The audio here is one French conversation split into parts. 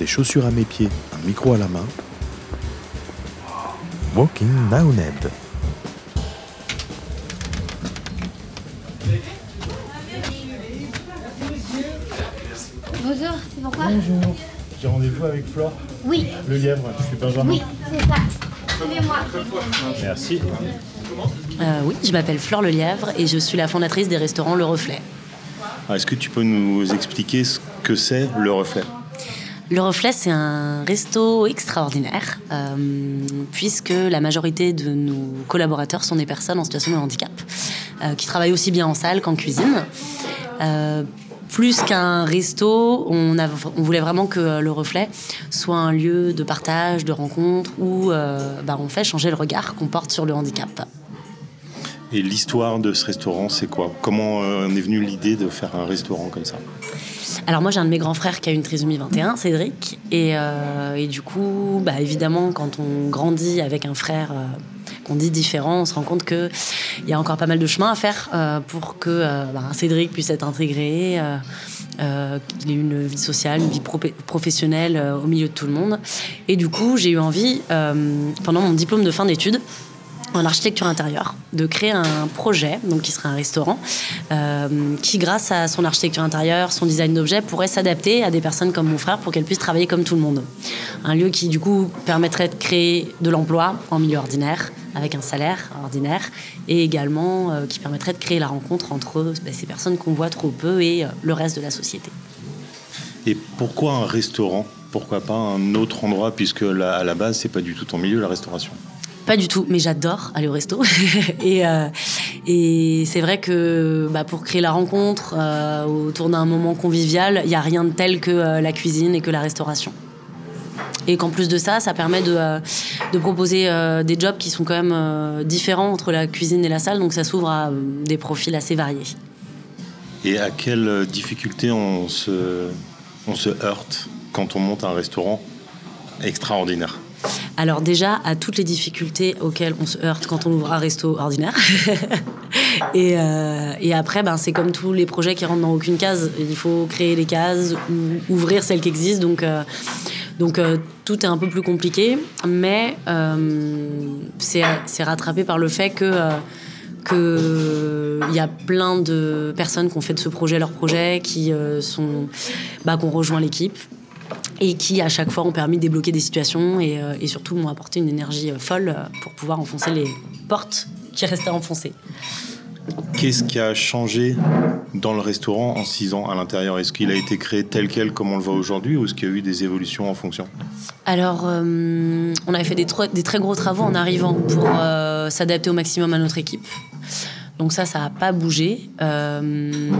des chaussures à mes pieds, un micro à la main. Walking Ned. Bonjour, c'est pourquoi Bonjour, j'ai rendez-vous avec Flore, Oui, le lièvre, je suis Benjamin. oui, c'est ça. Suivez-moi. Merci. Euh, oui, je m'appelle Flore Lelièvre et je suis la fondatrice des restaurants Le Reflet. Ah, Est-ce que tu peux nous expliquer ce que c'est le reflet? Le Reflet, c'est un resto extraordinaire, euh, puisque la majorité de nos collaborateurs sont des personnes en situation de handicap, euh, qui travaillent aussi bien en salle qu'en cuisine. Euh, plus qu'un resto, on, on voulait vraiment que le reflet soit un lieu de partage, de rencontre, où bah, on fait changer le regard qu'on porte sur le handicap. Et l'histoire de ce restaurant, c'est quoi? Comment en est venue l'idée de faire un restaurant comme ça? Alors moi j'ai un de mes grands frères qui a une trisomie 21, Cédric, et, euh, et du coup, bah, évidemment, quand on grandit avec un frère euh, qu'on dit différent, on se rend compte qu'il y a encore pas mal de chemin à faire euh, pour que bah, Cédric puisse être intégré, qu'il ait une vie sociale, une vie pro- professionnelle au milieu de tout le monde. Et du coup, j'ai eu envie, pendant mon diplôme de fin d'études, en architecture intérieure, de créer un projet, donc qui serait un restaurant, euh, qui, grâce à son architecture intérieure, son design d'objets, pourrait s'adapter à des personnes comme mon frère pour qu'elles puissent travailler comme tout le monde. Un lieu qui, du coup, permettrait de créer de l'emploi en milieu ordinaire, avec un salaire ordinaire, et également euh, qui permettrait de créer la rencontre entre ben, ces personnes qu'on voit trop peu et euh, le reste de la société. Et pourquoi un restaurant? Pourquoi pas un autre endroit Puisque à la base, c'est pas du tout ton milieu, la restauration? Pas du tout, mais j'adore aller au resto. et euh, et c'est vrai que bah, pour créer la rencontre euh, autour d'un moment convivial, il n'y a rien de tel que euh, la cuisine et que la restauration. Et qu'en plus de ça, ça permet de, proposer des jobs qui sont quand même différents entre la cuisine et la salle, donc ça s'ouvre à des profils assez variés. Et à quelles difficultés on se heurte quand on monte un restaurant extraordinaire? Alors déjà, à toutes les difficultés auxquelles on se heurte quand on ouvre un resto ordinaire. et, euh, et après, ben, c'est comme tous les projets qui rentrent dans aucune case. Il faut créer les cases, ou ouvrir celles qui existent. Donc, euh, donc euh, tout est un peu plus compliqué. Mais c'est rattrapé par le fait que... qu'il y a plein de personnes qui ont fait de ce projet leur projet, qui euh, sont, bah, qui ont rejoint l'équipe et qui à chaque fois ont permis de débloquer des situations et, euh, et surtout m'ont apporté une énergie euh, folle euh, pour pouvoir enfoncer les portes qui restaient enfoncées. Qu'est-ce qui a changé dans le restaurant en six ans à l'intérieur? Est-ce qu'il a été créé tel quel comme on le voit aujourd'hui ou est-ce qu'il y a eu des évolutions en fonction? Alors, euh, on avait fait des, très gros travaux en arrivant pour euh, s'adapter au maximum à notre équipe. Donc ça, ça n'a pas bougé. Euh,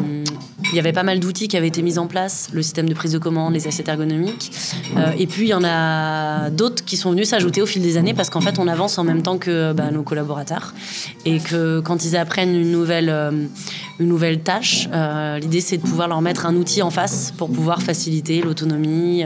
il y avait pas mal d'outils qui avaient été mis en place, le système de prise de commande, les assiettes ergonomiques. Euh, et puis, il y en a d'autres qui sont venus s'ajouter au fil des années parce qu'en fait, on avance en même temps que bah, nos collaborateurs. Et que quand ils apprennent une nouvelle, euh, une nouvelle tâche, l'idée, c'est de pouvoir leur mettre un outil en face pour pouvoir faciliter l'autonomie.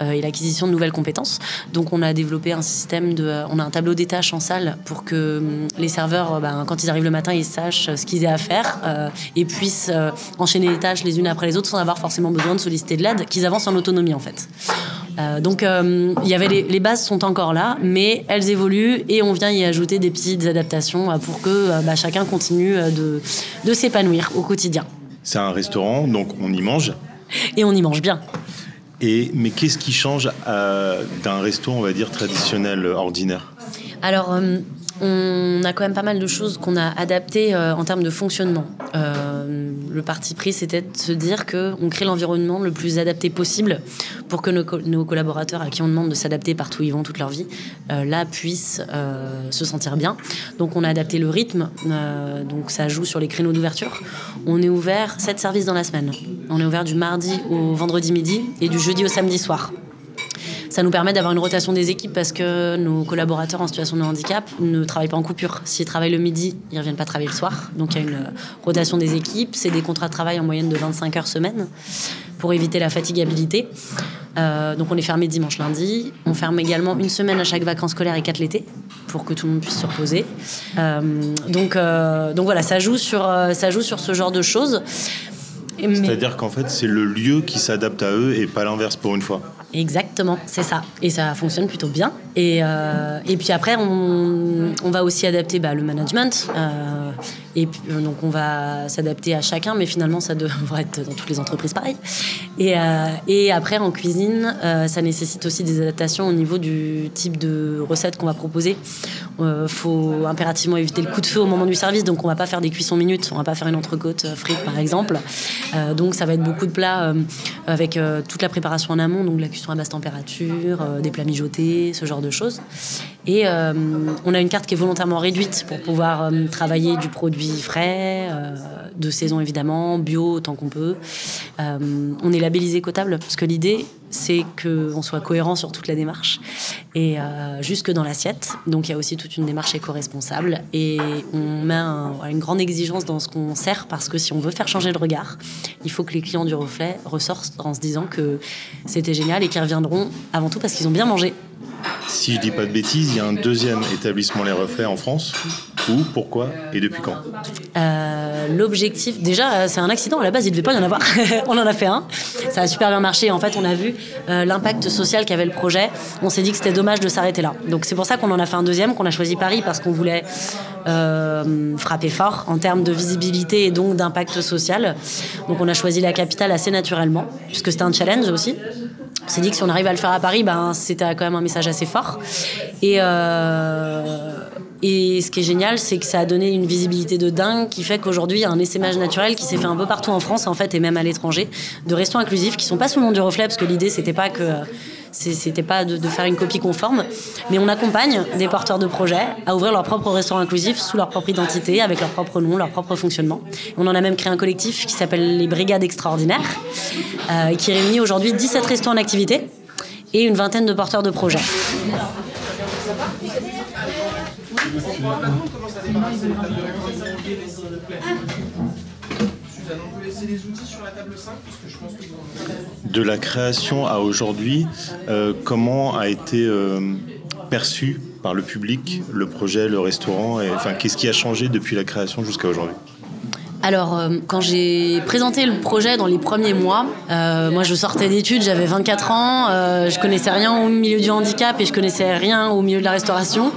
Euh, euh, et l'acquisition de nouvelles compétences. Donc on a développé un système de, euh, on a un tableau des tâches en salle pour que hum, les serveurs, euh, ben, quand ils arrivent le matin, ils sachent euh, ce qu'ils aient à faire euh, et puissent euh, enchaîner les tâches les unes après les autres sans avoir forcément besoin de solliciter de l'aide, qu'ils avancent en autonomie en fait. Euh, donc euh, il y avait les, les bases sont encore là, mais elles évoluent et on vient y ajouter des petites adaptations euh, pour que euh, bah, chacun continue euh, de, de s'épanouir au quotidien. C'est un restaurant, donc on y mange? Et on y mange bien. Et, mais qu'est-ce qui change euh, d'un resto, on va dire, traditionnel, ordinaire? Alors, euh, on a quand même pas mal de choses qu'on a adaptées euh, en termes de fonctionnement. Euh, le parti pris, c'était de se dire qu'on crée l'environnement le plus adapté possible pour que nos, co- nos collaborateurs à qui on demande de s'adapter partout où ils vont toute leur vie, euh, là, puissent euh, se sentir bien. Donc, on a adapté le rythme, euh, donc ça joue sur les créneaux d'ouverture. On est ouvert 7 services dans la semaine. On est ouvert du mardi au vendredi midi et du jeudi au samedi soir. Ça nous permet d'avoir une rotation des équipes parce que nos collaborateurs en situation de handicap ne travaillent pas en coupure. S'ils travaillent le midi, ils ne reviennent pas travailler le soir. Donc il y a une rotation des équipes. C'est des contrats de travail en moyenne de 25 heures semaine pour éviter la fatigabilité. Euh, donc on est fermé dimanche, lundi. On ferme également une semaine à chaque vacances scolaires et quatre l'été pour que tout le monde puisse se reposer. Euh, donc, euh, donc voilà, ça joue, sur, ça joue sur ce genre de choses. C'est-à-dire qu'en fait, c'est le lieu qui s'adapte à eux et pas l'inverse pour une fois. exactement, c'est ça. Et ça fonctionne plutôt bien. Et, euh, et puis après, on, on va aussi adapter bah, le management. Euh, et euh, donc, on va s'adapter à chacun, mais finalement, ça devrait être dans toutes les entreprises pareil. Et, euh, après, en cuisine, euh, ça nécessite aussi des adaptations au niveau du type de recettes qu'on va proposer. Il faut impérativement éviter le coup de feu au moment du service, donc on va pas faire des cuissons minutes, on va pas faire une entrecôte frite par exemple. Donc ça va être beaucoup de plats avec toute la préparation en amont, donc la cuisson à basse température, des plats mijotés, ce genre de choses. Et euh, on a une carte qui est volontairement réduite pour pouvoir euh, travailler du produit frais, euh, de saison évidemment, bio autant qu'on peut. On est labellisé cotable parce que l'idée c'est qu'on soit cohérent sur toute la démarche et jusque dans l'assiette. Donc il y a aussi toute une démarche éco-responsable et on met un- une grande exigence dans ce qu'on sert parce que si on veut faire changer le regard, il faut que les clients du reflet ressortent en se disant que c'était génial et qu'ils reviendront avant tout parce qu'ils ont bien mangé. Si je dis pas de bêtises, il y a un deuxième établissement Les Reflets en France. Où, pourquoi et depuis quand Euh, L'objectif, déjà, euh, c'est un accident. À la base, il ne devait pas y en avoir. on en a fait un. Ça a super bien marché. En fait, on a vu euh, l'impact social qu'avait le projet. On s'est dit que c'était dommage de s'arrêter là. Donc, c'est pour ça qu'on en a fait un deuxième, qu'on a choisi Paris parce qu'on voulait frapper fort en termes de visibilité et donc d'impact social. Donc, on a choisi la capitale assez naturellement, puisque c'était un challenge aussi. On s'est dit que si on arrive à le faire à Paris, ben, c'était quand même un message assez fort. Euh, et ce qui est génial, c'est que ça a donné une visibilité de dingue qui fait qu'aujourd'hui, il y a un essaimage naturel qui s'est fait un peu partout en France, en fait, et même à l'étranger, de restaurants inclusifs qui sont pas sous le nom du reflet, parce que l'idée, c'était pas pas de, de faire une copie conforme, mais on accompagne des porteurs de projets à ouvrir leur propre restaurant inclusif sous leur propre identité, avec leur propre nom, leur propre fonctionnement. On en a même créé un collectif qui s'appelle les Brigades Extraordinaires, euh, qui réunit aujourd'hui 17 restaurants en activité et une vingtaine de porteurs de projets. De la création à aujourd'hui, euh, comment a été euh, perçu par le public le projet, le restaurant et, Enfin, qu'est-ce qui a changé depuis la création jusqu'à aujourd'hui? Alors, euh, quand j'ai présenté le projet dans les premiers mois, euh, moi je sortais d'études, j'avais 24 ans, euh, je connaissais rien au milieu du handicap et je connaissais rien au milieu de la restauration.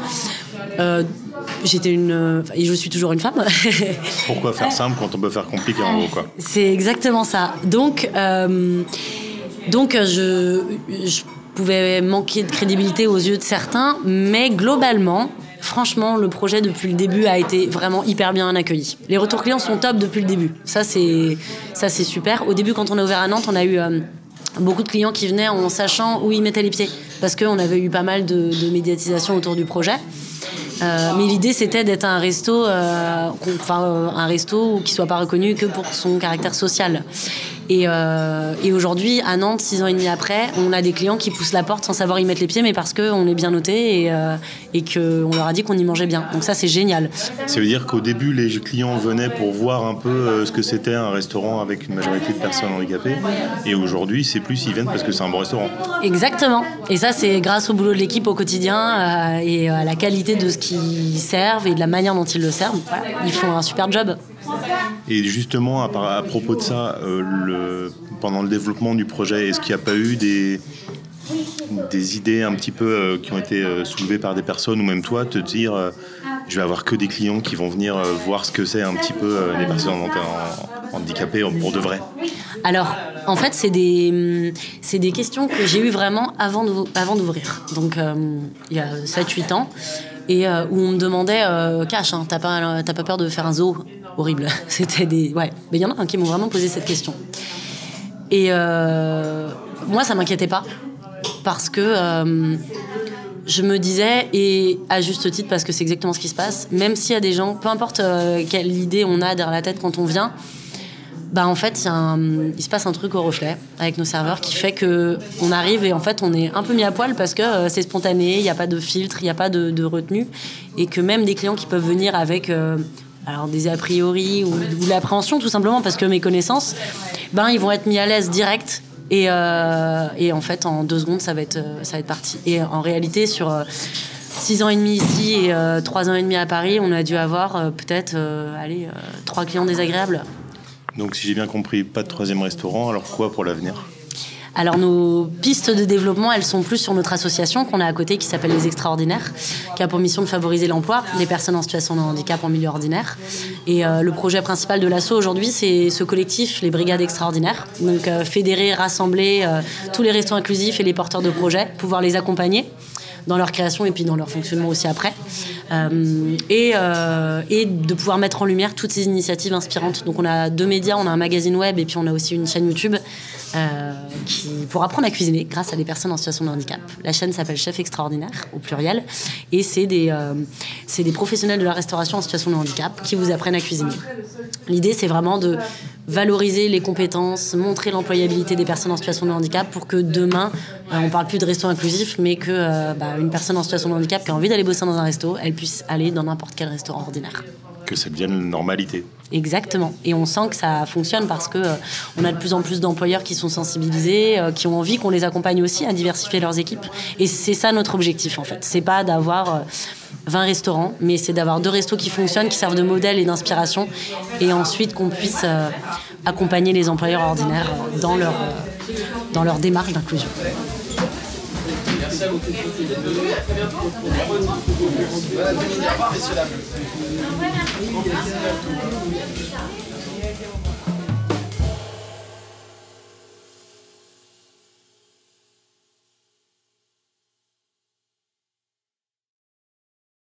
J'étais une. euh, Et je suis toujours une femme. Pourquoi faire simple quand on peut faire compliqué en gros quoi C'est exactement ça. Donc, euh, donc euh, je, je pouvais manquer de crédibilité aux yeux de certains, mais globalement, franchement, le projet depuis le début a été vraiment hyper bien accueilli. Les retours clients sont top depuis le début. Ça, c'est ça, c'est super. Au début, quand on a ouvert à Nantes, on a eu euh, beaucoup de clients qui venaient en sachant où ils mettaient les pieds, parce qu'on avait eu pas mal de, de médiatisation autour du projet. Euh, mais l'idée c'était d'être un resto, euh, enfin un resto qui soit pas reconnu que pour son caractère social. Et, euh, et aujourd'hui, à Nantes, six ans et demi après, on a des clients qui poussent la porte sans savoir y mettre les pieds, mais parce qu'on est bien noté et, euh, et qu'on leur a dit qu'on y mangeait bien. Donc ça, c'est génial. Ça veut dire qu'au début, les clients venaient pour voir un peu euh, ce que c'était un restaurant avec une majorité de personnes handicapées. Et aujourd'hui, c'est plus, ils viennent parce que c'est un bon restaurant. Exactement. Et ça, c'est grâce au boulot de l'équipe au quotidien euh, et à la qualité de ce qu'ils servent et de la manière dont ils le servent. Voilà. Ils font un super job. Et justement, à, propos de ça, euh, pendant le développement du projet, est-ce qu'il n'y a pas eu des, idées un petit peu euh, qui ont été euh, soulevées par des personnes ou même toi, te dire euh, je vais avoir que des clients qui vont venir voir ce que c'est un petit peu les personnes handicapées pour de vrai? Alors, en fait, c'est des, c'est des questions que j'ai eues vraiment avant, d'ouvrir. Donc, il y a 7-8 ans. Et où on me demandait, Cash, hein, t'as pas peur de faire un zoo? Horrible. C'était des. Ouais. Mais il y en a un qui m'ont vraiment posé cette question. Et euh, moi, ça m'inquiétait pas. Parce que euh, je me disais, et à juste titre, parce que c'est exactement ce qui se passe, même s'il y a des gens, peu importe euh, quelle idée on a derrière la tête quand on vient, bah en fait, un- il se passe un truc au reflet avec nos serveurs qui fait que on arrive et en fait on est un peu mis à poil parce que c'est spontané, il n'y a pas de filtre, il n'y a pas de, retenue et que même des clients qui peuvent venir avec alors des a priori ou, l'appréhension tout simplement parce que mes connaissances, ben ils vont être mis à l'aise direct et, euh, et en fait en deux secondes ça va être euh, ça va être parti. Et en réalité sur euh, Six ans et demi ici et trois ans et demi à Paris, on a dû avoir peut-être allez, trois clients désagréables. Donc, si j'ai bien compris, pas de troisième restaurant, alors quoi pour l'avenir? Alors nos pistes de développement, elles sont plus sur notre association qu'on a à côté qui s'appelle Les Extraordinaires, qui a pour mission de favoriser l'emploi des personnes en situation de handicap en milieu ordinaire. Et euh, le projet principal de l'ASSO aujourd'hui, c'est ce collectif, les Brigades Extraordinaires. Donc euh, fédérer, rassembler euh, tous les restos inclusifs et les porteurs de projets, pouvoir les accompagner dans leur création et puis dans leur fonctionnement aussi après. Et, et, de pouvoir mettre en lumière toutes ces initiatives inspirantes. Donc on a deux médias, on a un magazine web et puis on a aussi une chaîne YouTube euh, qui, pour apprendre à cuisiner grâce à des personnes en situation de handicap. La chaîne s'appelle Chef Extraordinaire au pluriel et c'est des, c'est des professionnels de la restauration en situation de handicap qui vous apprennent à cuisiner. L'idée c'est vraiment de valoriser les compétences, montrer l'employabilité des personnes en situation de handicap pour que demain, on parle plus de resto inclusif, mais que bah, une personne en situation de handicap qui a envie d'aller bosser dans un resto, elle puisse aller dans n'importe quel restaurant ordinaire. Que ça devienne une normalité. Exactement. Et on sent que ça fonctionne parce que euh, on a de plus en plus d'employeurs qui sont sensibilisés, euh, qui ont envie qu'on les accompagne aussi à diversifier leurs équipes. Et c'est ça notre objectif en fait. C'est pas d'avoir euh, 20 restaurants, mais c'est d'avoir deux restos qui fonctionnent, qui servent de modèle et d'inspiration, et ensuite qu'on puisse euh, accompagner les employeurs ordinaires dans leur, euh, dans leur démarche d'inclusion. Merci